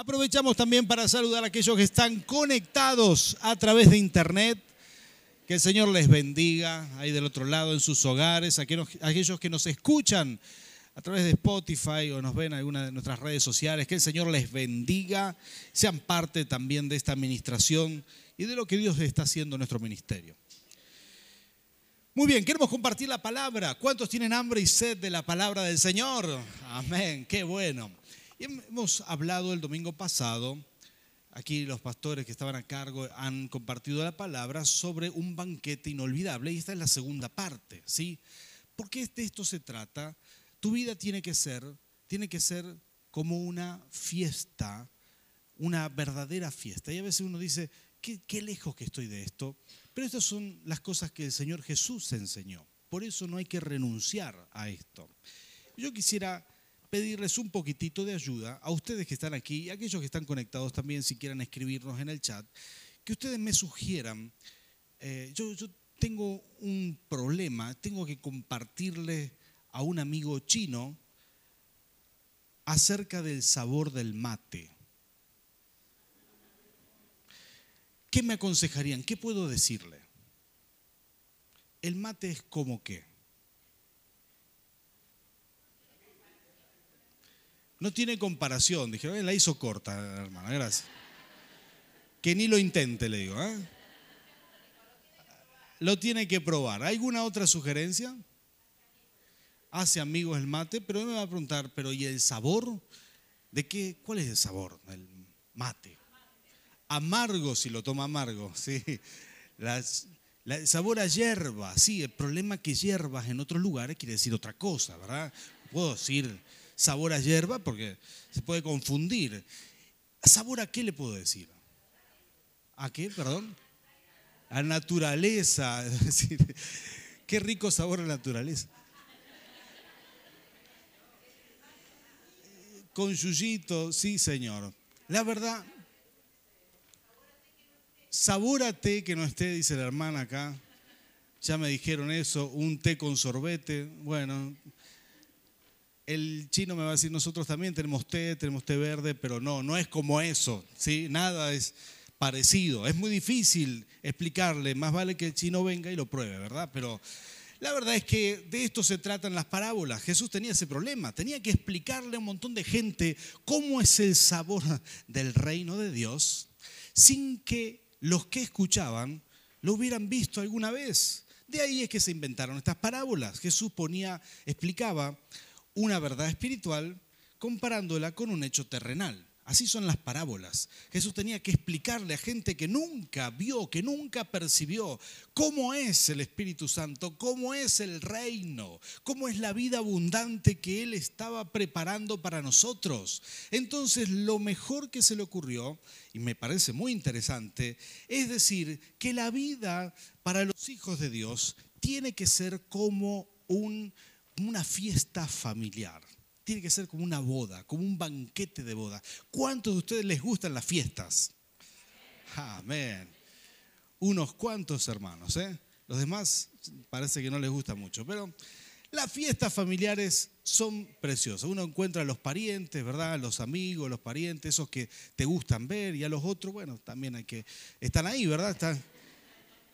Aprovechamos también para saludar a aquellos que están conectados a través de internet. Que el Señor les bendiga ahí del otro lado en sus hogares, aquellos que nos escuchan a través de Spotify o nos ven en alguna de nuestras redes sociales. Que el Señor les bendiga, sean parte también de esta administración y de lo que Dios está haciendo en nuestro ministerio. Muy bien, queremos compartir la palabra. ¿Cuántos tienen hambre y sed de la palabra del Señor? Amén, qué bueno. Hemos hablado el domingo pasado, aquí los pastores que estaban a cargo han compartido la palabra sobre un banquete inolvidable y esta es la segunda parte, ¿sí? Porque de esto se trata. Tu vida tiene que ser, tiene que ser como una fiesta, una verdadera fiesta. Y a veces uno dice, qué, qué lejos que estoy de esto. Pero estas son las cosas que el Señor Jesús enseñó. Por eso no hay que renunciar a esto. Yo quisiera pedirles un poquitito de ayuda a ustedes que están aquí y a aquellos que están conectados también, si quieran escribirnos en el chat, que ustedes me sugieran. Eh, yo, yo tengo un problema, tengo que compartirle a un amigo chino acerca del sabor del mate. ¿Qué me aconsejarían? ¿Qué puedo decirle? El mate es como qué. No tiene comparación. Dije, la hizo corta, hermana, gracias. Que ni lo intente, le digo. ¿eh? Lo tiene que probar. ¿Alguna otra sugerencia? Hace amigos el mate, pero me va a preguntar, pero ¿y el sabor? ¿De qué? ¿Cuál es el sabor del mate? amargo si lo toma amargo, ¿sí? el sabor a hierba, sí, el problema que hierbas en otros lugares quiere decir otra cosa, ¿verdad? Puedo decir sabor a hierba porque se puede confundir. ¿Sabor a qué le puedo decir? ¿A qué, perdón? A naturaleza, qué rico sabor a naturaleza. Con yuyito, sí, señor. La verdad, Sabor a té que no esté, dice la hermana acá. Ya me dijeron eso, un té con sorbete. Bueno, el chino me va a decir, nosotros también tenemos té, tenemos té verde, pero no, no es como eso, ¿sí? Nada es parecido. Es muy difícil explicarle, más vale que el chino venga y lo pruebe, ¿verdad? Pero la verdad es que de esto se tratan las parábolas. Jesús tenía ese problema, tenía que explicarle a un montón de gente cómo es el sabor del reino de Dios sin que los que escuchaban lo hubieran visto alguna vez. De ahí es que se inventaron estas parábolas. Jesús ponía, explicaba una verdad espiritual comparándola con un hecho terrenal. Así son las parábolas. Jesús tenía que explicarle a gente que nunca vio, que nunca percibió cómo es el Espíritu Santo, cómo es el reino, cómo es la vida abundante que Él estaba preparando para nosotros. Entonces lo mejor que se le ocurrió, y me parece muy interesante, es decir, que la vida para los hijos de Dios tiene que ser como un, una fiesta familiar tiene que ser como una boda, como un banquete de boda. ¿Cuántos de ustedes les gustan las fiestas? Amén. Unos cuantos hermanos, ¿eh? Los demás parece que no les gusta mucho, pero las fiestas familiares son preciosas. Uno encuentra a los parientes, ¿verdad? Los amigos, los parientes, esos que te gustan ver, y a los otros, bueno, también hay que. Están ahí, ¿verdad? Están.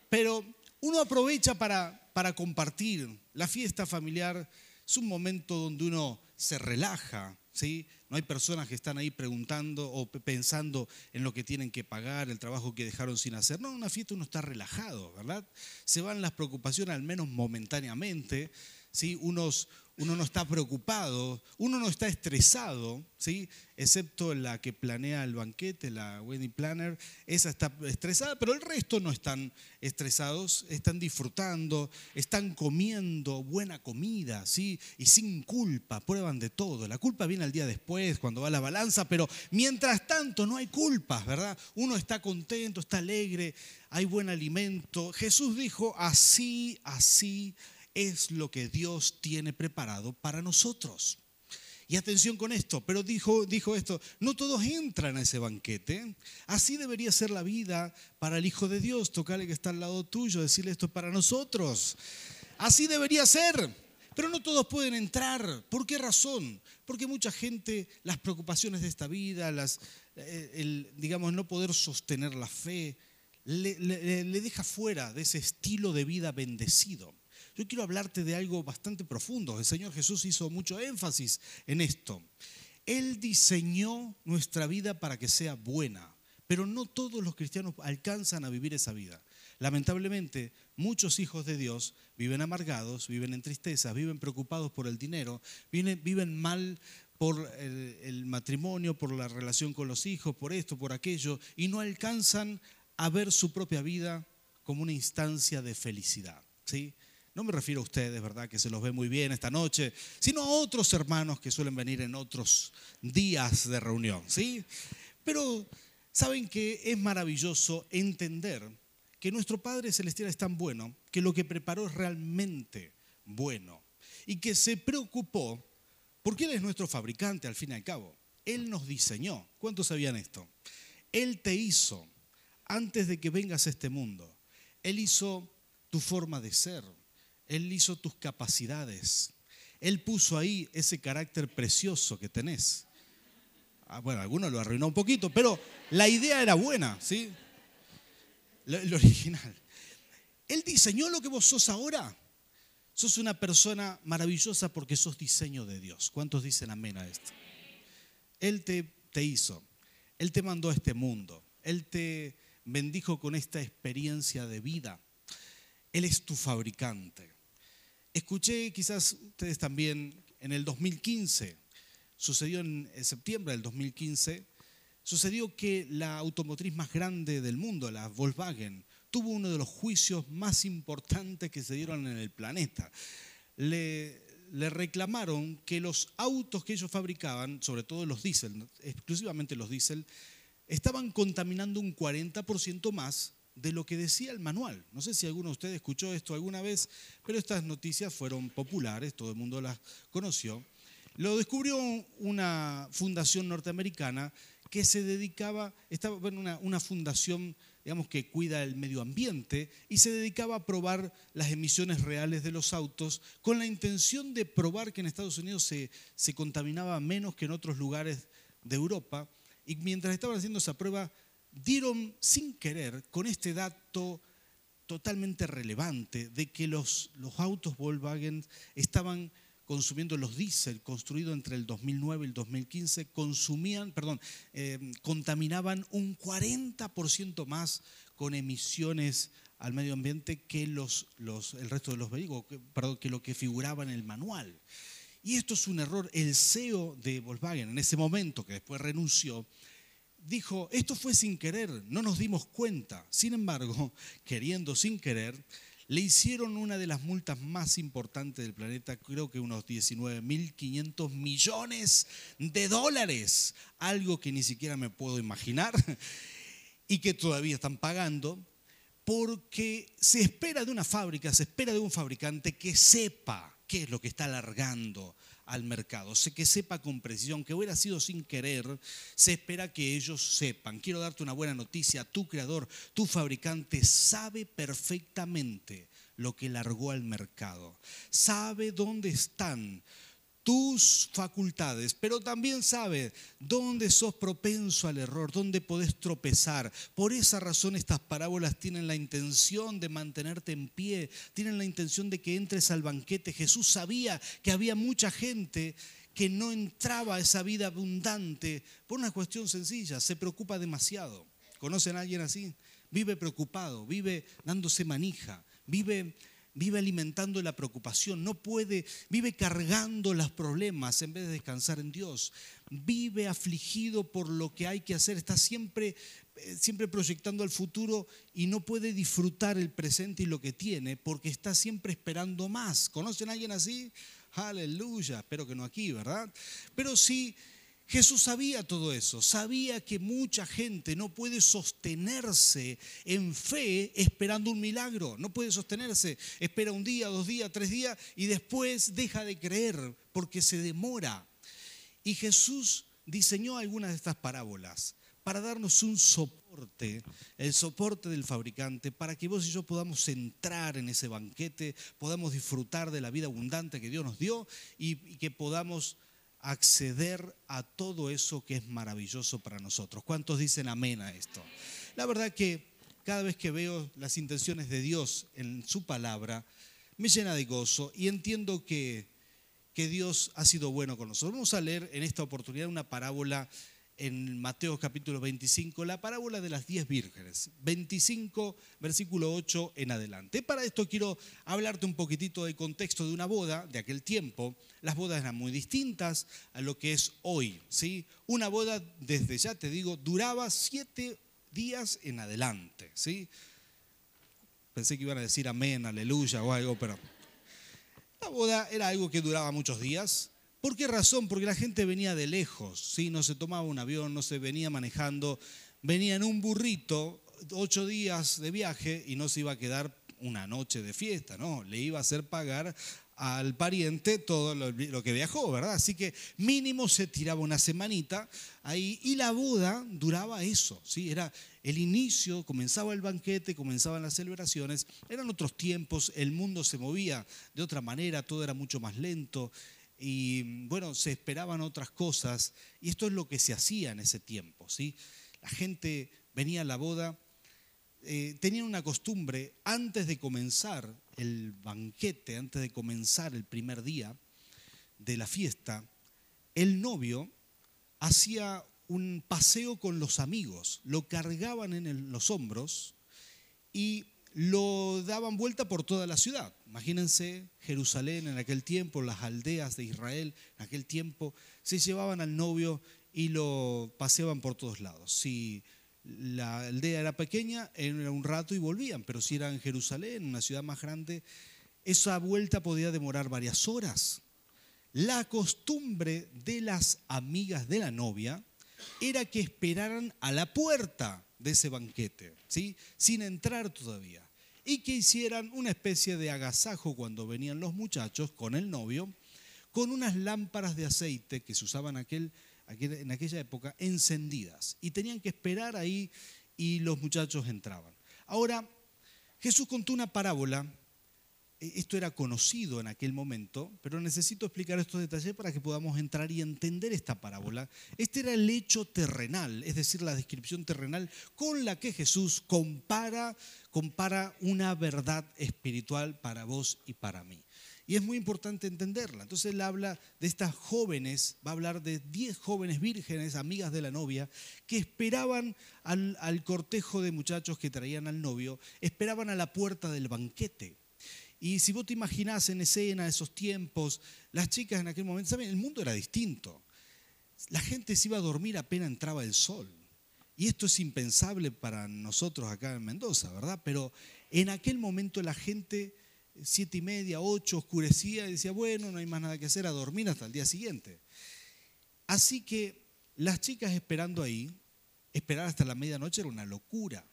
Pero uno aprovecha para, para compartir. La fiesta familiar es un momento donde uno se relaja, ¿sí? No hay personas que están ahí preguntando o pensando en lo que tienen que pagar, el trabajo que dejaron sin hacer. No, una fiesta uno está relajado, ¿verdad? Se van las preocupaciones al menos momentáneamente, ¿sí? Unos, uno no está preocupado, uno no está estresado, ¿sí? excepto la que planea el banquete, la wedding planner, esa está estresada, pero el resto no están estresados, están disfrutando, están comiendo buena comida, ¿sí? y sin culpa, prueban de todo. La culpa viene al día después, cuando va la balanza, pero mientras tanto no hay culpas, ¿verdad? Uno está contento, está alegre, hay buen alimento. Jesús dijo, así, así es lo que Dios tiene preparado para nosotros. Y atención con esto, pero dijo, dijo esto, no todos entran a ese banquete. Así debería ser la vida para el Hijo de Dios, tocarle que está al lado tuyo, decirle esto para nosotros. Así debería ser. Pero no todos pueden entrar. ¿Por qué razón? Porque mucha gente, las preocupaciones de esta vida, las, eh, el, digamos, no poder sostener la fe, le, le deja fuera de ese estilo de vida bendecido. Yo quiero hablarte de algo bastante profundo. El Señor Jesús hizo mucho énfasis en esto. Él diseñó nuestra vida para que sea buena, pero no todos los cristianos alcanzan a vivir esa vida. Lamentablemente, muchos hijos de Dios viven amargados, viven en tristeza, viven preocupados por el dinero, viven, mal por el, matrimonio, por la relación con los hijos, por esto, por aquello, y no alcanzan a ver su propia vida como una instancia de felicidad. ¿sí? No me refiero a ustedes, ¿verdad? Que se los ve muy bien esta noche, sino a otros hermanos que suelen venir en otros días de reunión, ¿sí? Pero saben que es maravilloso entender que nuestro Padre Celestial es tan bueno que lo que preparó es realmente bueno y que se preocupó porque Él es nuestro fabricante al fin y al cabo. Él nos diseñó. ¿Cuántos sabían esto? Él te hizo antes de que vengas a este mundo. Él hizo tu forma de ser. Él hizo tus capacidades. Él puso ahí ese carácter precioso que tenés. Ah, bueno, alguno lo arruinó un poquito, pero la idea era buena, ¿sí? El original. Él diseñó lo que vos sos ahora. Sos una persona maravillosa porque sos diseño de Dios. ¿Cuántos dicen amén a esto? Él te, te hizo. Él te mandó a este mundo. Él te bendijo con esta experiencia de vida. Él es tu fabricante. Escuché, quizás ustedes también, en el 2015, sucedió en septiembre del 2015, sucedió que la automotriz más grande del mundo, la Volkswagen, tuvo uno de los juicios más importantes que se dieron en el planeta. Le, le reclamaron que los autos que ellos fabricaban, sobre todo los diésel, exclusivamente los diésel, estaban contaminando un 40% más de lo que decía el manual. No sé si alguno de ustedes escuchó esto alguna vez, pero estas noticias fueron populares, todo el mundo las conoció. Lo descubrió una fundación norteamericana que se dedicaba, estaba bueno, una, una fundación digamos, que cuida el medio ambiente y se dedicaba a probar las emisiones reales de los autos con la intención de probar que en Estados Unidos se, se contaminaba menos que en otros lugares de Europa. Y mientras estaban haciendo esa prueba, dieron sin querer con este dato totalmente relevante de que los, los autos Volkswagen estaban consumiendo los diésel construidos entre el 2009 y el 2015, consumían, perdón, eh, contaminaban un 40% más con emisiones al medio ambiente que los, los, el resto de los vehículos, perdón, que lo que figuraba en el manual. Y esto es un error. El CEO de Volkswagen, en ese momento, que después renunció, dijo, esto fue sin querer, no nos dimos cuenta. Sin embargo, queriendo sin querer, le hicieron una de las multas más importantes del planeta, creo que unos 19.500 millones de dólares, algo que ni siquiera me puedo imaginar y que todavía están pagando, porque se espera de una fábrica, se espera de un fabricante que sepa qué es lo que está alargando al mercado, sé que sepa con precisión, que hubiera sido sin querer, se espera que ellos sepan. Quiero darte una buena noticia, tu creador, tu fabricante sabe perfectamente lo que largó al mercado, sabe dónde están tus facultades, pero también sabe dónde sos propenso al error, dónde podés tropezar. Por esa razón estas parábolas tienen la intención de mantenerte en pie, tienen la intención de que entres al banquete. Jesús sabía que había mucha gente que no entraba a esa vida abundante por una cuestión sencilla, se preocupa demasiado. ¿Conocen a alguien así? Vive preocupado, vive dándose manija, vive vive alimentando la preocupación, no puede, vive cargando los problemas en vez de descansar en Dios, vive afligido por lo que hay que hacer, está siempre, eh, siempre proyectando al futuro y no puede disfrutar el presente y lo que tiene porque está siempre esperando más. ¿Conocen a alguien así? Aleluya, espero que no aquí, ¿verdad? Pero sí Jesús sabía todo eso, sabía que mucha gente no puede sostenerse en fe esperando un milagro, no puede sostenerse, espera un día, dos días, tres días y después deja de creer porque se demora. Y Jesús diseñó algunas de estas parábolas para darnos un soporte, el soporte del fabricante, para que vos y yo podamos entrar en ese banquete, podamos disfrutar de la vida abundante que Dios nos dio y, que podamos acceder a todo eso que es maravilloso para nosotros. ¿Cuántos dicen amén a esto? La verdad que cada vez que veo las intenciones de Dios en su palabra, me llena de gozo y entiendo que, que Dios ha sido bueno con nosotros. Vamos a leer en esta oportunidad una parábola en Mateo capítulo 25, la parábola de las diez vírgenes, 25, versículo 8 en adelante. Para esto quiero hablarte un poquitito del contexto de una boda de aquel tiempo. Las bodas eran muy distintas a lo que es hoy. ¿sí? Una boda, desde ya te digo, duraba siete días en adelante. ¿sí? Pensé que iban a decir amén, aleluya o algo, pero la boda era algo que duraba muchos días. ¿Por qué razón? Porque la gente venía de lejos, ¿sí? no se tomaba un avión, no se venía manejando, venía en un burrito, ocho días de viaje y no se iba a quedar una noche de fiesta, no, le iba a hacer pagar al pariente todo lo, que viajó, ¿verdad? Así que mínimo se tiraba una semanita ahí y la boda duraba eso, ¿sí? Era el inicio, comenzaba el banquete, comenzaban las celebraciones, eran otros tiempos, el mundo se movía de otra manera, todo era mucho más lento, y bueno, se esperaban otras cosas y esto es lo que se hacía en ese tiempo, ¿sí? La gente venía a la boda, eh, tenían una costumbre antes de comenzar el banquete, antes de comenzar el primer día de la fiesta, el novio hacía un paseo con los amigos, lo cargaban en los hombros y lo daban vuelta por toda la ciudad. Imagínense Jerusalén en aquel tiempo, las aldeas de Israel en aquel tiempo, se llevaban al novio y lo paseaban por todos lados. Si la aldea era pequeña, era un rato y volvían, pero si era en Jerusalén, una ciudad más grande, esa vuelta podía demorar varias horas. La costumbre de las amigas de la novia era que esperaran a la puerta de ese banquete, ¿sí? sin entrar todavía y que hicieran una especie de agasajo cuando venían los muchachos con el novio, con unas lámparas de aceite que se usaban aquel, en aquella época encendidas. Y tenían que esperar ahí y los muchachos entraban. Ahora, Jesús contó una parábola esto era conocido en aquel momento, pero necesito explicar estos detalles para que podamos entrar y entender esta parábola. Este era el hecho terrenal, es decir, la descripción terrenal con la que Jesús compara, compara una verdad espiritual para vos y para mí. Y es muy importante entenderla. Entonces él habla de estas jóvenes, va a hablar de 10 jóvenes vírgenes, amigas de la novia, que esperaban al, al cortejo de muchachos que traían al novio, esperaban a la puerta del banquete. Y si vos te imaginás en escena esos tiempos, las chicas en aquel momento, ¿saben? El mundo era distinto. La gente se iba a dormir apenas entraba el sol. Y esto es impensable para nosotros acá en Mendoza, ¿verdad? Pero en aquel momento la gente, siete y media, ocho, oscurecía y decía, bueno, no hay más nada que hacer, a dormir hasta el día siguiente. Así que las chicas esperando ahí, esperar hasta la medianoche era una locura.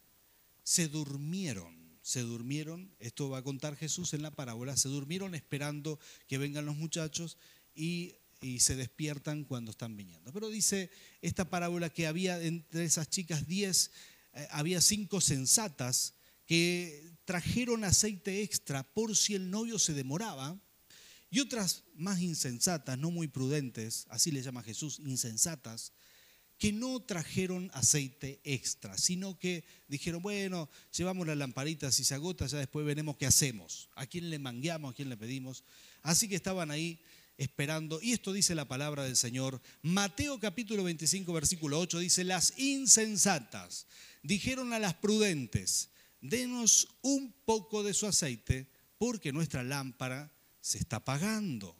Se durmieron se durmieron, esto va a contar Jesús en la parábola, se durmieron esperando que vengan los muchachos y, se despiertan cuando están viniendo. Pero dice esta parábola que había entre esas chicas diez, eh, había cinco sensatas que trajeron aceite extra por si el novio se demoraba, y otras más insensatas, no muy prudentes, así le llama Jesús, insensatas, que no trajeron aceite extra, sino que dijeron, bueno, llevamos la lamparita, si se agota, ya después veremos qué hacemos, a quién le mangueamos, a quién le pedimos. Así que estaban ahí esperando, y esto dice la palabra del Señor. Mateo capítulo 25, versículo 8 dice, las insensatas dijeron a las prudentes, denos un poco de su aceite, porque nuestra lámpara se está apagando.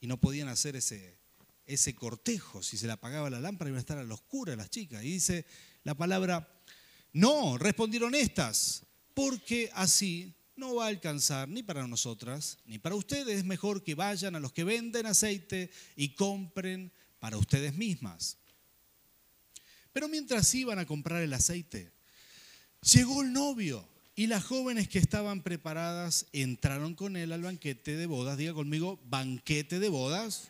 Y no podían hacer ese, ese cortejo. Si se le apagaba la lámpara iban a estar a la oscura las chicas. Y dice la palabra, no, respondieron estas, porque así no va a alcanzar ni para nosotras ni para ustedes. Es mejor que vayan a los que venden aceite y compren para ustedes mismas. Pero mientras iban a comprar el aceite, llegó el novio y las jóvenes que estaban preparadas entraron con él al banquete de bodas. Diga conmigo, banquete de bodas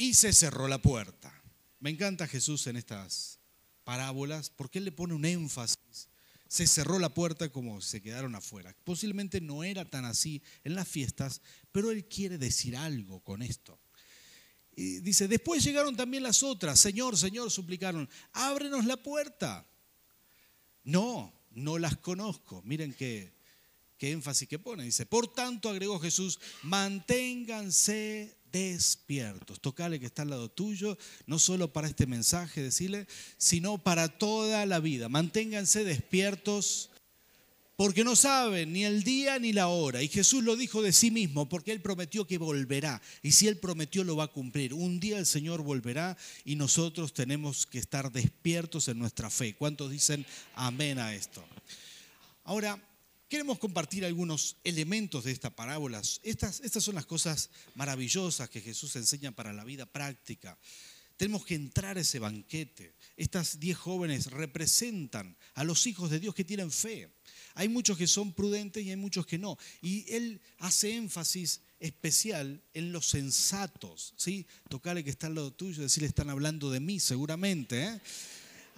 y se cerró la puerta. Me encanta Jesús en estas parábolas porque Él le pone un énfasis. Se cerró la puerta como se quedaron afuera. Posiblemente no era tan así en las fiestas, pero Él quiere decir algo con esto. Y dice, después llegaron también las otras. Señor, Señor, suplicaron, ábrenos la puerta. No, no las conozco. Miren qué, qué énfasis que pone. Dice, por tanto, agregó Jesús, manténganse despiertos. Tocale que está al lado tuyo, no solo para este mensaje, decirle, sino para toda la vida. Manténganse despiertos porque no saben ni el día ni la hora. Y Jesús lo dijo de sí mismo, porque Él prometió que volverá. Y si Él prometió, lo va a cumplir. Un día el Señor volverá y nosotros tenemos que estar despiertos en nuestra fe. ¿Cuántos dicen amén a esto? Ahora, queremos compartir algunos elementos de esta parábola. Estas, estas son las cosas maravillosas que Jesús enseña para la vida práctica. Tenemos que entrar a ese banquete. Estas diez jóvenes representan a los hijos de Dios que tienen fe. Hay muchos que son prudentes y hay muchos que no. Y él hace énfasis especial en los sensatos. ¿sí? Tocarle que está al lado tuyo, decirle están hablando de mí seguramente. ¿eh?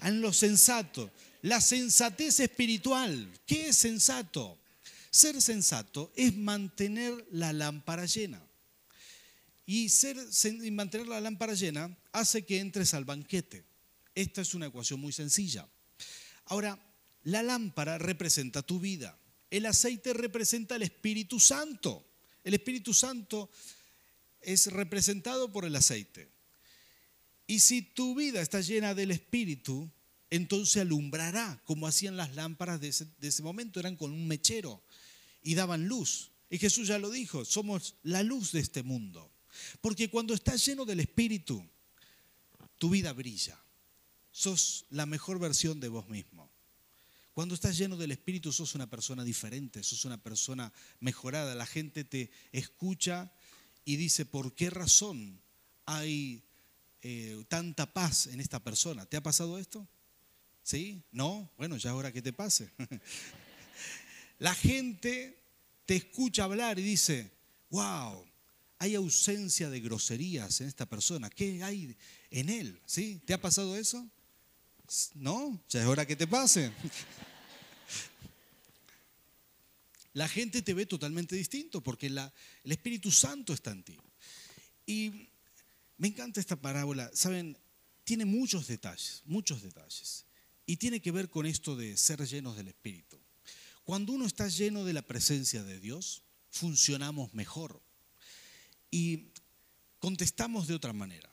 En los sensatos. La sensatez espiritual. ¿Qué es sensato? Ser sensato es mantener la lámpara llena. Y, ser, y mantener la lámpara llena hace que entres al banquete. Esta es una ecuación muy sencilla. Ahora, la lámpara representa tu vida. El aceite representa el Espíritu Santo. El Espíritu Santo es representado por el aceite. Y si tu vida está llena del Espíritu, entonces alumbrará, como hacían las lámparas de ese, momento, eran con un mechero y daban luz. Y Jesús ya lo dijo, somos la luz de este mundo. Porque cuando estás lleno del Espíritu, tu vida brilla. Sos la mejor versión de vos mismo. Cuando estás lleno del Espíritu sos una persona diferente, sos una persona mejorada. La gente te escucha y dice, ¿por qué razón hay eh, tanta paz en esta persona? ¿Te ha pasado esto? ¿Sí? ¿No? Bueno, ya es hora que te pase. La gente te escucha hablar y dice, wow, hay ausencia de groserías en esta persona. ¿Qué hay en él? ¿Sí? ¿Te ha pasado eso? No, ya es hora que te pase. La gente te ve totalmente distinto porque el Espíritu Santo está en ti. Y me encanta esta parábola. Saben, tiene muchos detalles, muchos detalles. Y tiene que ver con esto de ser llenos del Espíritu. Cuando uno está lleno de la presencia de Dios, funcionamos mejor. Y contestamos de otra manera.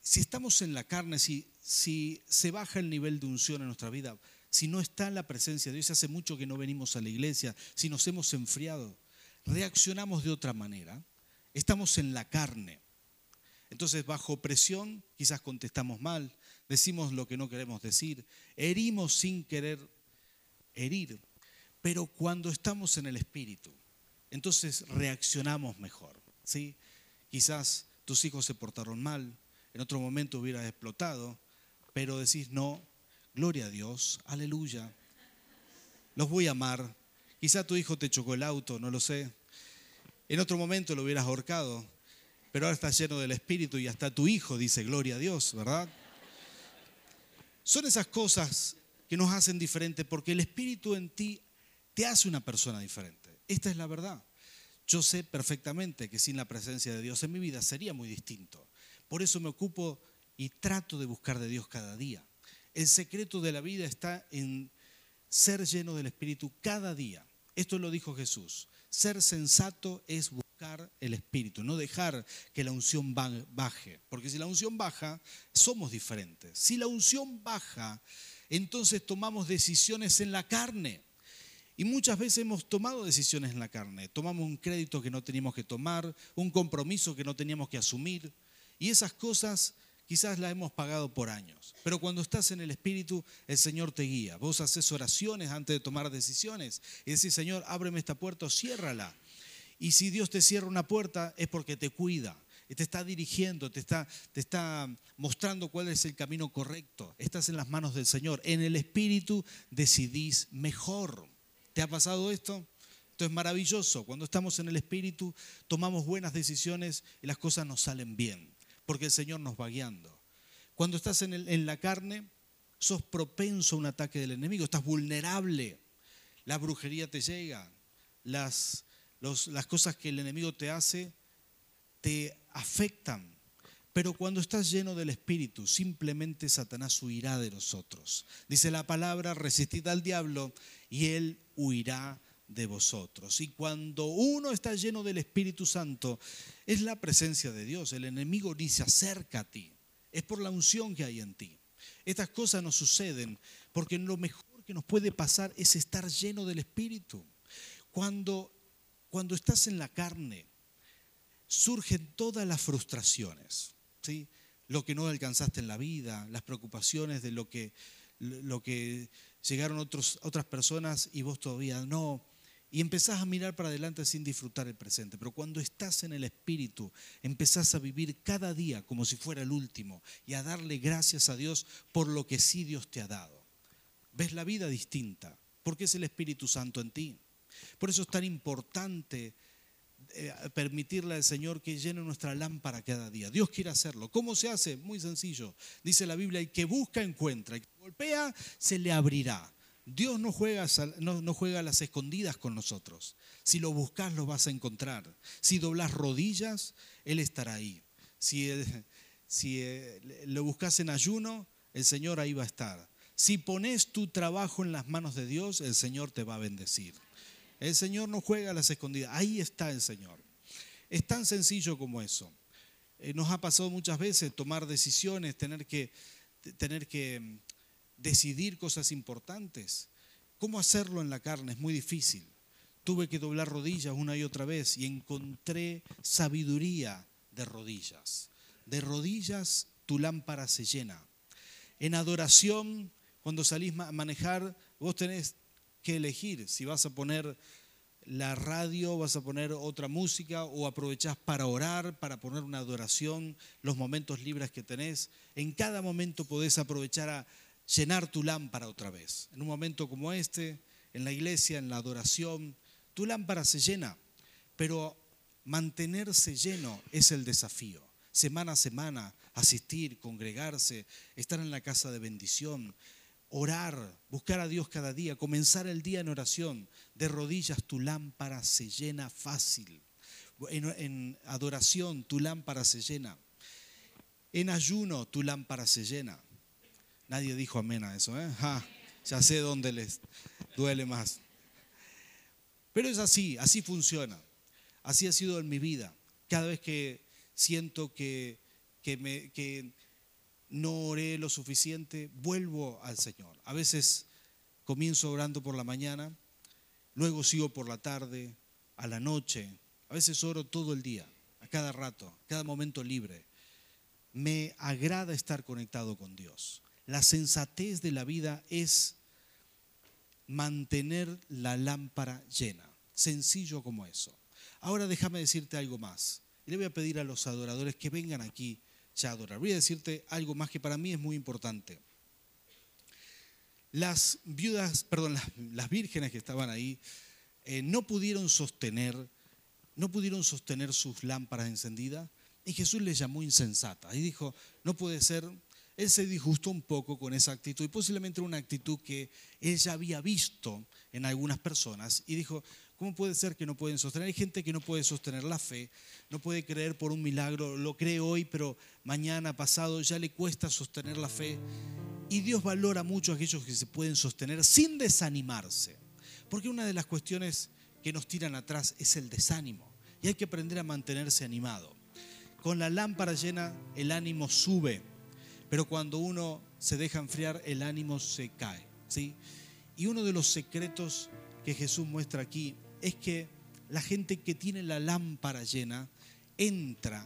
Si estamos en la carne, si si se baja el nivel de unción en nuestra vida, si no está la presencia de Dios, hace mucho que no venimos a la iglesia, si nos hemos enfriado, reaccionamos de otra manera, estamos en la carne. Entonces, bajo presión, quizás contestamos mal, decimos lo que no queremos decir, herimos sin querer herir, pero cuando estamos en el Espíritu, entonces reaccionamos mejor. ¿sí? Quizás tus hijos se portaron mal, en otro momento hubieras explotado, pero decís, no, gloria a Dios, aleluya, los voy a amar. Quizá tu hijo te chocó el auto, no lo sé. En otro momento lo hubieras ahorcado, pero ahora estás lleno del Espíritu y hasta tu hijo dice, gloria a Dios, ¿verdad? Son esas cosas que nos hacen diferentes porque el Espíritu en ti te hace una persona diferente. Esta es la verdad. Yo sé perfectamente que sin la presencia de Dios en mi vida sería muy distinto. Por eso me ocupo y trato de buscar de Dios cada día. El secreto de la vida está en ser lleno del Espíritu cada día. Esto lo dijo Jesús. Ser sensato es el Espíritu, no dejar que la unción baje. Porque si la unción baja, somos diferentes. Si la unción baja, entonces tomamos decisiones en la carne. Y muchas veces hemos tomado decisiones en la carne. Tomamos un crédito que no teníamos que tomar, un compromiso que no teníamos que asumir. Y esas cosas quizás la hemos pagado por años. Pero cuando estás en el Espíritu, el Señor te guía. Vos haces oraciones antes de tomar decisiones y decís, Señor, ábreme esta puerta o ciérrala. Y si Dios te cierra una puerta es porque te cuida, te está dirigiendo, te está, te está mostrando cuál es el camino correcto. Estás en las manos del Señor. En el Espíritu decidís mejor. ¿Te ha pasado esto? Esto es maravilloso. Cuando estamos en el Espíritu, tomamos buenas decisiones y las cosas nos salen bien porque el Señor nos va guiando. Cuando estás en, el- en la carne, sos propenso a un ataque del enemigo, estás vulnerable. La brujería te llega, las, las cosas que el enemigo te hace te afectan. Pero cuando estás lleno del Espíritu, simplemente Satanás huirá de nosotros. Dice la palabra, resistid al diablo y él huirá de vosotros. Y cuando uno está lleno del Espíritu Santo, es la presencia de Dios. El enemigo ni se acerca a ti. Es por la unción que hay en ti. Estas cosas nos suceden porque lo mejor que nos puede pasar es estar lleno del Espíritu. Cuando, cuando estás en la carne, surgen todas las frustraciones, ¿sí? Lo que no alcanzaste en la vida, las preocupaciones de lo que, lo que llegaron otros, otras personas y vos todavía no. Y empezás a mirar para adelante sin disfrutar el presente. Pero cuando estás en el Espíritu, empezás a vivir cada día como si fuera el último y a darle gracias a Dios por lo que sí Dios te ha dado. Ves la vida distinta, porque es el Espíritu Santo en ti. Por eso es tan importante eh, permitirle al Señor que llene nuestra lámpara cada día. Dios quiere hacerlo. ¿Cómo se hace? Muy sencillo. Dice la Biblia, el que busca encuentra, el que golpea se le abrirá. Dios no juega, no, juega a las escondidas con nosotros. Si lo buscas, lo vas a encontrar. Si doblas rodillas, Él estará ahí. Si, eh, si eh, lo buscas en ayuno, el Señor ahí va a estar. Si pones tu trabajo en las manos de Dios, el Señor te va a bendecir. El Señor no juega a las escondidas. Ahí está el Señor. Es tan sencillo como eso. Eh, nos ha pasado muchas veces tomar decisiones, tener que, tener que mm, decidir cosas importantes. ¿Cómo hacerlo en la carne? Es muy difícil. Tuve que doblar rodillas una y otra vez y encontré sabiduría de rodillas. De rodillas tu lámpara se llena. En adoración, cuando salís a manejar, vos tenés que elegir si vas a poner la radio, vas a poner otra música o aprovechás para orar, para poner una adoración, los momentos libres que tenés. En cada momento podés aprovechar a llenar tu lámpara otra vez. En un momento como este, en la iglesia, en la adoración, tu lámpara se llena, pero mantenerse lleno es el desafío. Semana a semana, asistir, congregarse, estar en la casa de bendición, orar, buscar a Dios cada día, comenzar el día en oración, de rodillas tu lámpara se llena fácil. En, adoración tu lámpara se llena. En ayuno tu lámpara se llena. Nadie dijo amén a eso, ¿eh? Ya sé dónde les duele más. Pero es así, así funciona. Así ha sido en mi vida. Cada vez que siento que, que, me, que no oré lo suficiente, vuelvo al Señor. A veces comienzo orando por la mañana, luego sigo por la tarde, a la noche. A veces oro todo el día, a cada rato, cada momento libre. Me agrada estar conectado con Dios. La sensatez de la vida es mantener la lámpara llena. Sencillo como eso. Ahora déjame decirte algo más. Le voy a pedir a los adoradores que vengan aquí ya. Voy a decirte algo más que para mí es muy importante. Las viudas, perdón, las, vírgenes que estaban ahí, eh, no pudieron sostener, no pudieron sostener sus lámparas encendidas y Jesús les llamó insensata. Y dijo, no puede ser, él se disgustó un poco con esa actitud y posiblemente una actitud que él ya había visto en algunas personas y dijo, ¿cómo puede ser que no pueden sostener? Hay gente que no puede sostener la fe, no puede creer por un milagro, lo cree hoy, pero mañana, pasado, ya le cuesta sostener la fe. Y Dios valora mucho a aquellos que se pueden sostener sin desanimarse. Porque una de las cuestiones que nos tiran atrás es el desánimo. Y hay que aprender a mantenerse animado. Con la lámpara llena el ánimo sube, pero cuando uno se deja enfriar el ánimo se cae. ¿sí? Y uno de los secretos que Jesús muestra aquí es que la gente que tiene la lámpara llena entra,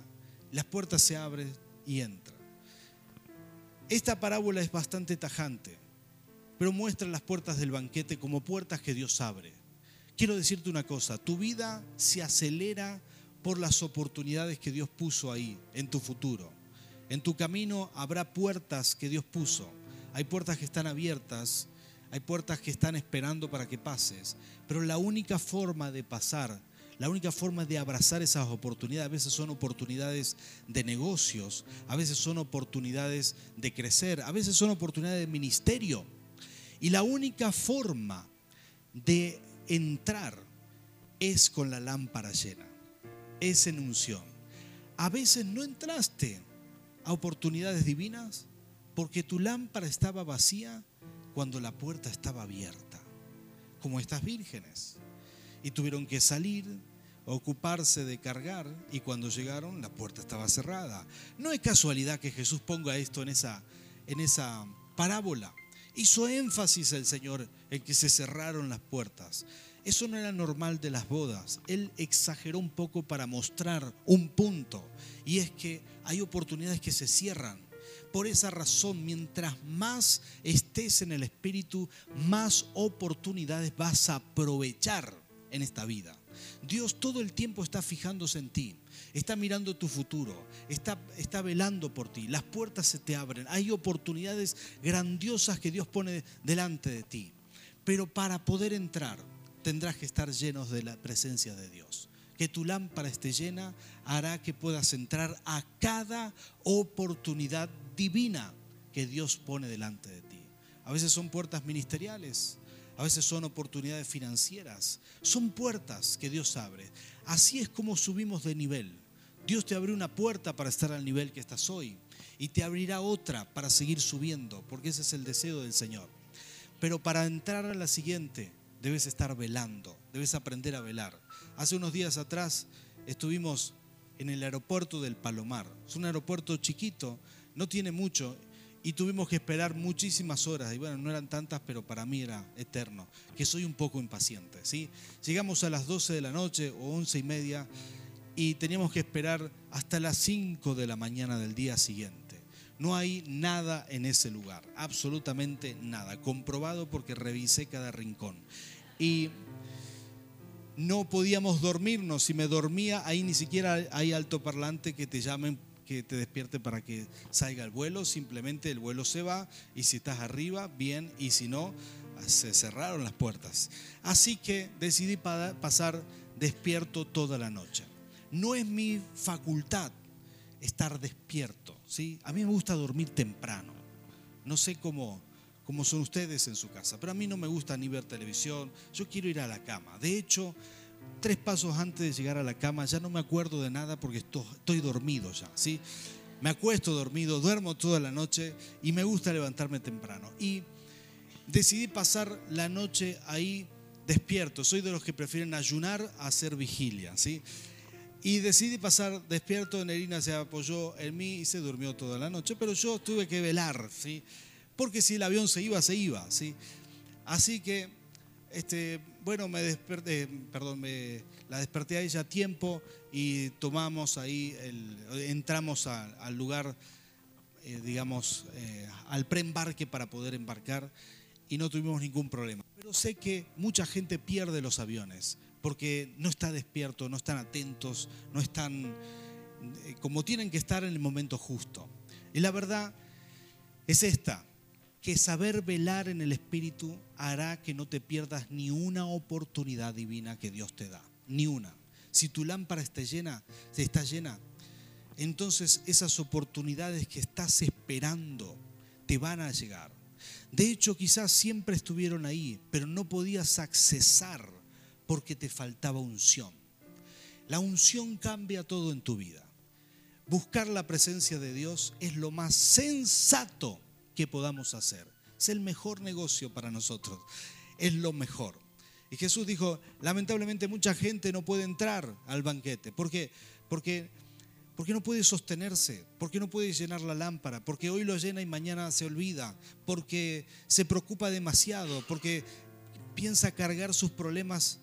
las puertas se abren y entra. Esta parábola es bastante tajante, pero muestra las puertas del banquete como puertas que Dios abre. Quiero decirte una cosa, tu vida se acelera por las oportunidades que Dios puso ahí en tu futuro. En tu camino habrá puertas que Dios puso. Hay puertas que están abiertas, hay puertas que están esperando para que pases, pero la única forma de pasar, La única forma de abrazar esas oportunidades, a veces son oportunidades de negocios, a veces son oportunidades de crecer, a veces son oportunidades de ministerio. Y la única forma de entrar es con la lámpara llena, es en unción. A veces no entraste a oportunidades divinas porque tu lámpara estaba vacía cuando la puerta estaba abierta, como estas vírgenes. Y tuvieron que salir, ocuparse de cargar, y cuando llegaron la puerta estaba cerrada. No es casualidad que Jesús ponga esto en esa, en esa parábola. Hizo énfasis el Señor en que se cerraron las puertas. Eso no era normal de las bodas. Él exageró un poco para mostrar un punto. Y es que hay oportunidades que se cierran. Por esa razón, mientras más estés en el Espíritu, más oportunidades vas a aprovechar en esta vida. Dios todo el tiempo está fijándose en ti, está mirando tu futuro, está, está velando por ti. Las puertas se te abren, hay oportunidades grandiosas que Dios pone delante de ti. Pero para poder entrar, tendrás que estar llenos de la presencia de Dios. Que tu lámpara esté llena hará que puedas entrar a cada oportunidad divina que Dios pone delante de ti. A veces son puertas ministeriales, a veces son oportunidades financieras, son puertas que Dios abre. Así es como subimos de nivel. Dios te abrió una puerta para estar al nivel que estás hoy y te abrirá otra para seguir subiendo, porque ese es el deseo del Señor. Pero para entrar a la siguiente, debes estar velando, debes aprender a velar. Hace unos días atrás estuvimos en el aeropuerto del Palomar. Es un aeropuerto chiquito, no tiene mucho, y tuvimos que esperar muchísimas horas. Y bueno, no eran tantas, pero para mí era eterno, que soy un poco impaciente. ¿sí? Llegamos a las 12 de la noche o 11 y media y teníamos que esperar hasta las 5 de la mañana del día siguiente. No hay nada en ese lugar, absolutamente nada, comprobado porque revisé cada rincón. Y no podíamos dormirnos, si me dormía, ahí ni siquiera hay altoparlante que te llamen que te despierte para que salga el vuelo, simplemente el vuelo se va y si estás arriba, bien, y si no, se cerraron las puertas. Así que decidí pasar despierto toda la noche. No es mi facultad estar despierto. ¿sí? A mí me gusta dormir temprano. No sé cómo, cómo son ustedes en su casa, pero a mí no me gusta ni ver televisión. Yo quiero ir a la cama. De hecho, tres pasos antes de llegar a la cama ya no me acuerdo de nada porque estoy, dormido ya. ¿sí? Me acuesto dormido, duermo toda la noche y me gusta levantarme temprano. Y decidí pasar la noche ahí despierto. Soy de los que prefieren ayunar a hacer vigilia. ¿sí? Y decidí pasar despierto, Nerina se apoyó en mí y se durmió toda la noche, pero yo tuve que velar, ¿sí? Porque si el avión se iba, se iba, ¿sí? Así que, este, bueno, me desperté, perdón, me, la desperté a ella a tiempo y tomamos ahí, el, entramos al lugar, eh, digamos, eh, al preembarque para poder embarcar y no tuvimos ningún problema. Pero sé que mucha gente pierde los aviones porque no está despierto, no están atentos, no están eh, como tienen que estar en el momento justo. Y la verdad es esta, que saber velar en el Espíritu hará que no te pierdas ni una oportunidad divina que Dios te da, ni una. Si tu lámpara está llena, está llena, entonces esas oportunidades que estás esperando te van a llegar. De hecho, quizás siempre estuvieron ahí, pero no podías accesar porque te faltaba unción. La unción cambia todo en tu vida. Buscar la presencia de Dios es lo más sensato que podamos hacer. Es el mejor negocio para nosotros. Es lo mejor. Y Jesús dijo, lamentablemente mucha gente no puede entrar al banquete. ¿Por qué? Porque, porque no puede sostenerse, porque no puede llenar la lámpara, porque hoy lo llena y mañana se olvida, porque se preocupa demasiado, porque piensa cargar sus problemas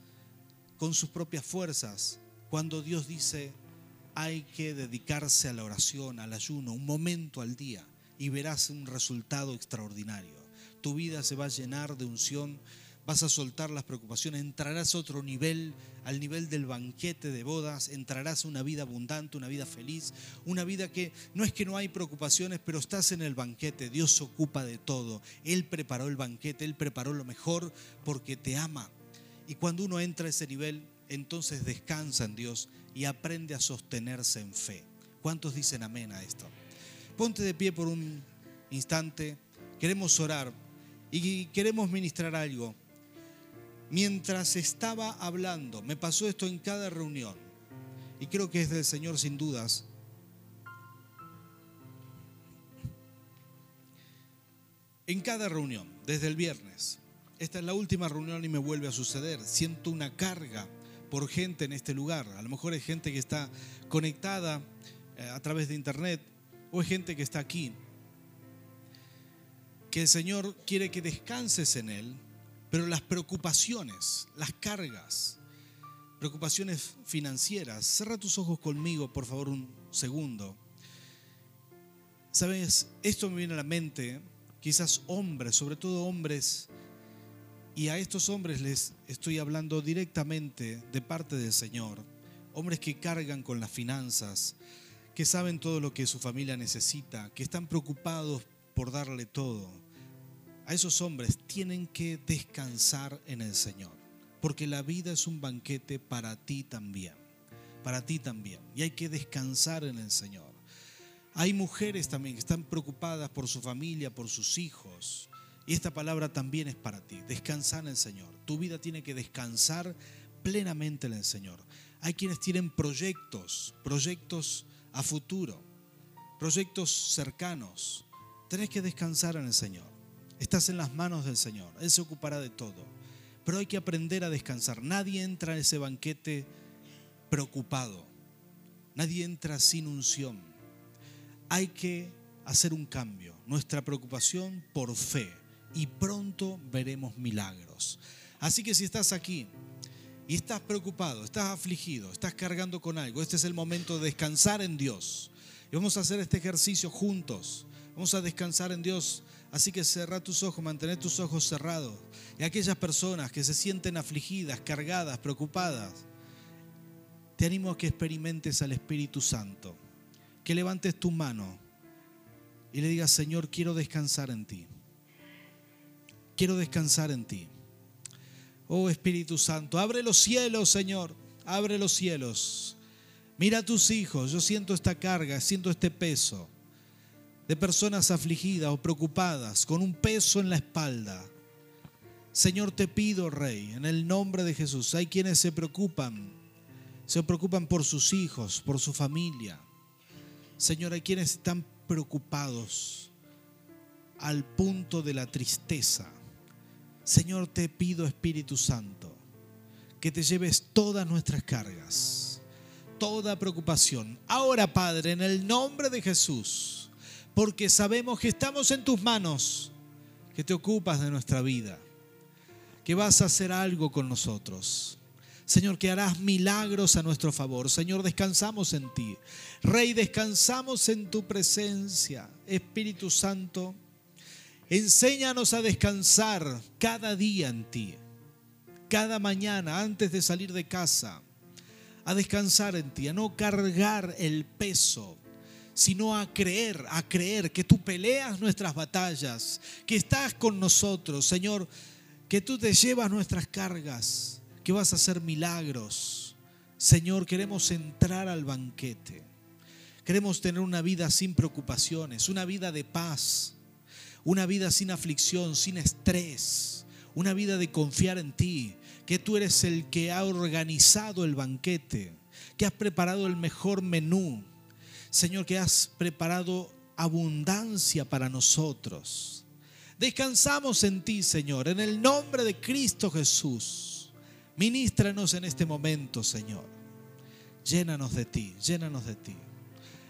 con sus propias fuerzas, cuando Dios dice, hay que dedicarse a la oración, al ayuno, un momento al día, y verás un resultado extraordinario. Tu vida se va a llenar de unción, vas a soltar las preocupaciones, entrarás a otro nivel, al nivel del banquete de bodas, entrarás a una vida abundante, una vida feliz, una vida que no es que no hay preocupaciones, pero estás en el banquete, Dios se ocupa de todo, Él preparó el banquete, Él preparó lo mejor porque te ama y cuando uno entra a ese nivel, entonces descansa en Dios y aprende a sostenerse en fe. ¿Cuántos dicen amén a esto? Ponte de pie por un instante. Queremos orar y queremos ministrar algo. Mientras estaba hablando, me pasó esto en cada reunión, y creo que es del Señor sin dudas. En cada reunión, desde el viernes, esta es la última reunión y me vuelve a suceder, siento una carga por gente en este lugar. A lo mejor es gente que está conectada eh, a través de internet o es gente que está aquí. Que el Señor quiere que descanses en Él, pero las preocupaciones, las cargas, preocupaciones financieras, cierra tus ojos conmigo, por favor, un segundo. Sabes, esto me viene a la mente, quizás hombres, sobre todo hombres y a estos hombres les estoy hablando directamente de parte del Señor. Hombres que cargan con las finanzas, que saben todo lo que su familia necesita, que están preocupados por darle todo. A esos hombres tienen que descansar en el Señor, porque la vida es un banquete para ti también, para ti también, y hay que descansar en el Señor. Hay mujeres también que están preocupadas por su familia, por sus hijos, y esta palabra también es para ti. Descansa en el Señor. Tu vida tiene que descansar plenamente en el Señor. Hay quienes tienen proyectos, proyectos a futuro, proyectos cercanos. Tenés que descansar en el Señor. Estás en las manos del Señor. Él se ocupará de todo. Pero hay que aprender a descansar. Nadie entra en ese banquete preocupado. Nadie entra sin unción. Hay que hacer un cambio. Nuestra preocupación por fe y pronto veremos milagros. Así que si estás aquí y estás preocupado, estás afligido, estás cargando con algo, este es el momento de descansar en Dios. Y vamos a hacer este ejercicio juntos. Vamos a descansar en Dios. Así que cerra tus ojos, mantén tus ojos cerrados. Y aquellas personas que se sienten afligidas, cargadas, preocupadas, te animo a que experimentes al Espíritu Santo. Que levantes tu mano y le digas, Señor, quiero descansar en ti quiero descansar en ti. Oh Espíritu Santo, abre los cielos, Señor, abre los cielos. Mira a tus hijos, yo siento esta carga, siento este peso de personas afligidas o preocupadas, con un peso en la espalda. Señor, te pido, Rey, en el nombre de Jesús, hay quienes se preocupan, se preocupan por sus hijos, por su familia. Señor, hay quienes están preocupados al punto de la tristeza. Señor, te pido, Espíritu Santo, que te lleves todas nuestras cargas, toda preocupación. Ahora, Padre, en el nombre de Jesús, porque sabemos que estamos en tus manos, que te ocupas de nuestra vida, que vas a hacer algo con nosotros. Señor, que harás milagros a nuestro favor. Señor, descansamos en ti. Rey, descansamos en tu presencia. Espíritu Santo, Enséñanos a descansar cada día en ti, cada mañana antes de salir de casa, a descansar en ti, a no cargar el peso, sino a creer, a creer que tú peleas nuestras batallas, que estás con nosotros, Señor, que tú te llevas nuestras cargas, que vas a hacer milagros. Señor, queremos entrar al banquete. Queremos tener una vida sin preocupaciones, una vida de paz una vida sin aflicción, sin estrés, una vida de confiar en ti, que tú eres el que ha organizado el banquete, que has preparado el mejor menú, Señor, que has preparado abundancia para nosotros. Descansamos en ti, Señor, en el nombre de Cristo Jesús. Ministranos en este momento, Señor. Llénanos de ti, llénanos de ti.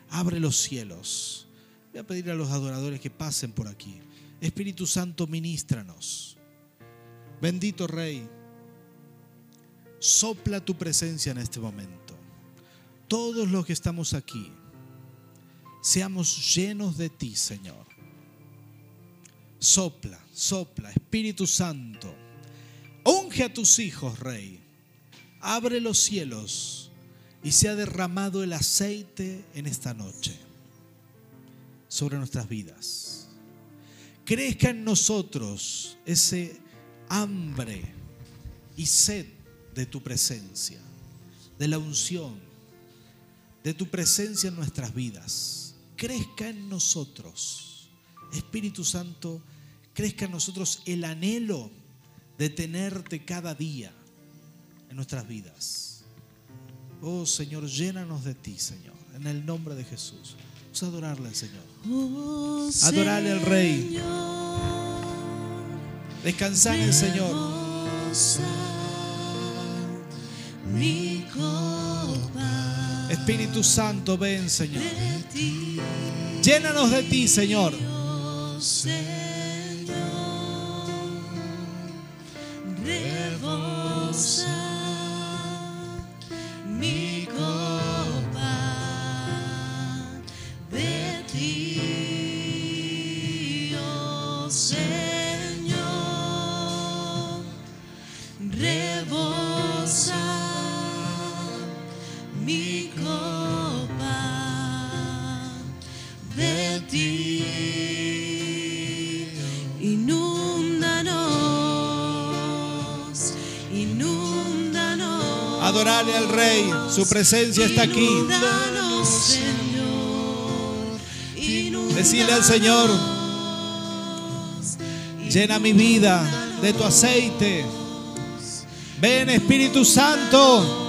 Abre los cielos. Voy a pedir a los adoradores que pasen por aquí. Espíritu Santo, ministranos. Bendito Rey, sopla tu presencia en este momento. Todos los que estamos aquí, seamos llenos de ti, Señor. Sopla, sopla, Espíritu Santo. Unge a tus hijos, Rey. Abre los cielos y se ha derramado el aceite en esta noche sobre nuestras vidas crezca en nosotros ese hambre y sed de tu presencia, de la unción, de tu presencia en nuestras vidas. Crezca en nosotros, Espíritu Santo, crezca en nosotros el anhelo de tenerte cada día en nuestras vidas. Oh Señor, llénanos de ti, Señor, en el nombre de Jesús. Vamos a adorarle al Señor. Oh, Adorarle al Rey. Descansar en el Señor. Mi Espíritu Santo, ven, Señor. Llénanos de ti, Señor. Adorarle al Rey. Su presencia está aquí. Decirle al Señor, llena mi vida de tu aceite. Ven, Espíritu Santo.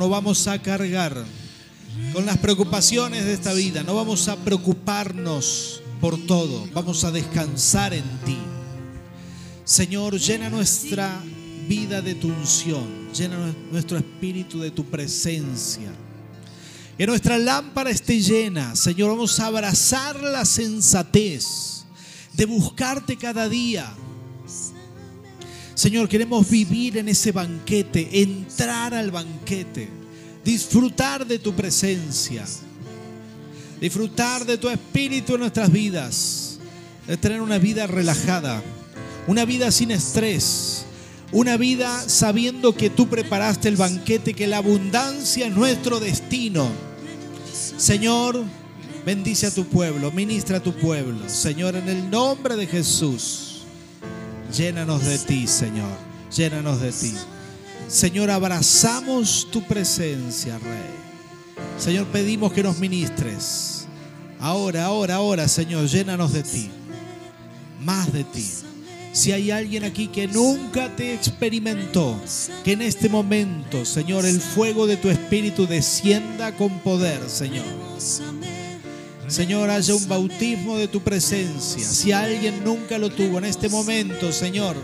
No vamos a cargar con las preocupaciones de esta vida. No vamos a preocuparnos por todo. Vamos a descansar en ti. Señor, llena nuestra vida de tu unción. Llena nuestro espíritu de tu presencia. Que nuestra lámpara esté llena. Señor, vamos a abrazar la sensatez de buscarte cada día. Señor, queremos vivir en ese banquete, entrar al banquete, disfrutar de tu presencia, disfrutar de tu espíritu en nuestras vidas, de tener una vida relajada, una vida sin estrés, una vida sabiendo que tú preparaste el banquete, que la abundancia es nuestro destino. Señor, bendice a tu pueblo, ministra a tu pueblo. Señor, en el nombre de Jesús. Llénanos de ti, Señor. Llénanos de ti. Señor, abrazamos tu presencia, Rey. Señor, pedimos que nos ministres. Ahora, ahora, ahora, Señor, llénanos de ti. Más de ti. Si hay alguien aquí que nunca te experimentó, que en este momento, Señor, el fuego de tu espíritu descienda con poder, Señor. Señor, haya un bautismo de tu presencia. Si alguien nunca lo tuvo en este momento, Señor,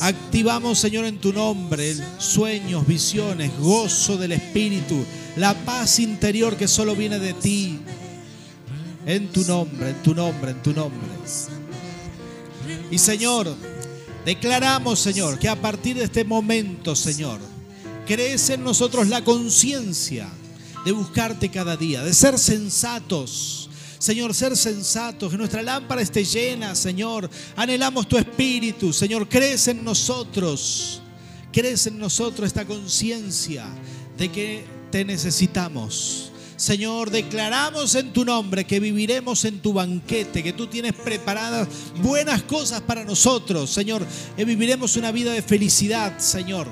activamos, Señor, en tu nombre sueños, visiones, gozo del Espíritu, la paz interior que solo viene de ti. En tu nombre, en tu nombre, en tu nombre. Y Señor, declaramos, Señor, que a partir de este momento, Señor, crece en nosotros la conciencia de buscarte cada día, de ser sensatos. Señor, ser sensatos, que nuestra lámpara esté llena, Señor. Anhelamos tu espíritu, Señor, crece en nosotros. Crece en nosotros esta conciencia de que te necesitamos. Señor, declaramos en tu nombre que viviremos en tu banquete, que tú tienes preparadas buenas cosas para nosotros, Señor. Que viviremos una vida de felicidad, Señor.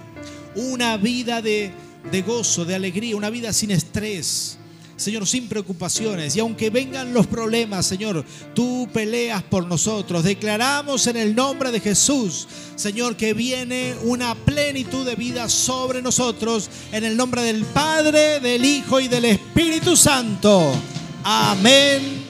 Una vida de, de gozo, de alegría, una vida sin estrés. Señor, sin preocupaciones. Y aunque vengan los problemas, Señor, tú peleas por nosotros. Declaramos en el nombre de Jesús, Señor, que viene una plenitud de vida sobre nosotros. En el nombre del Padre, del Hijo y del Espíritu Santo. Amén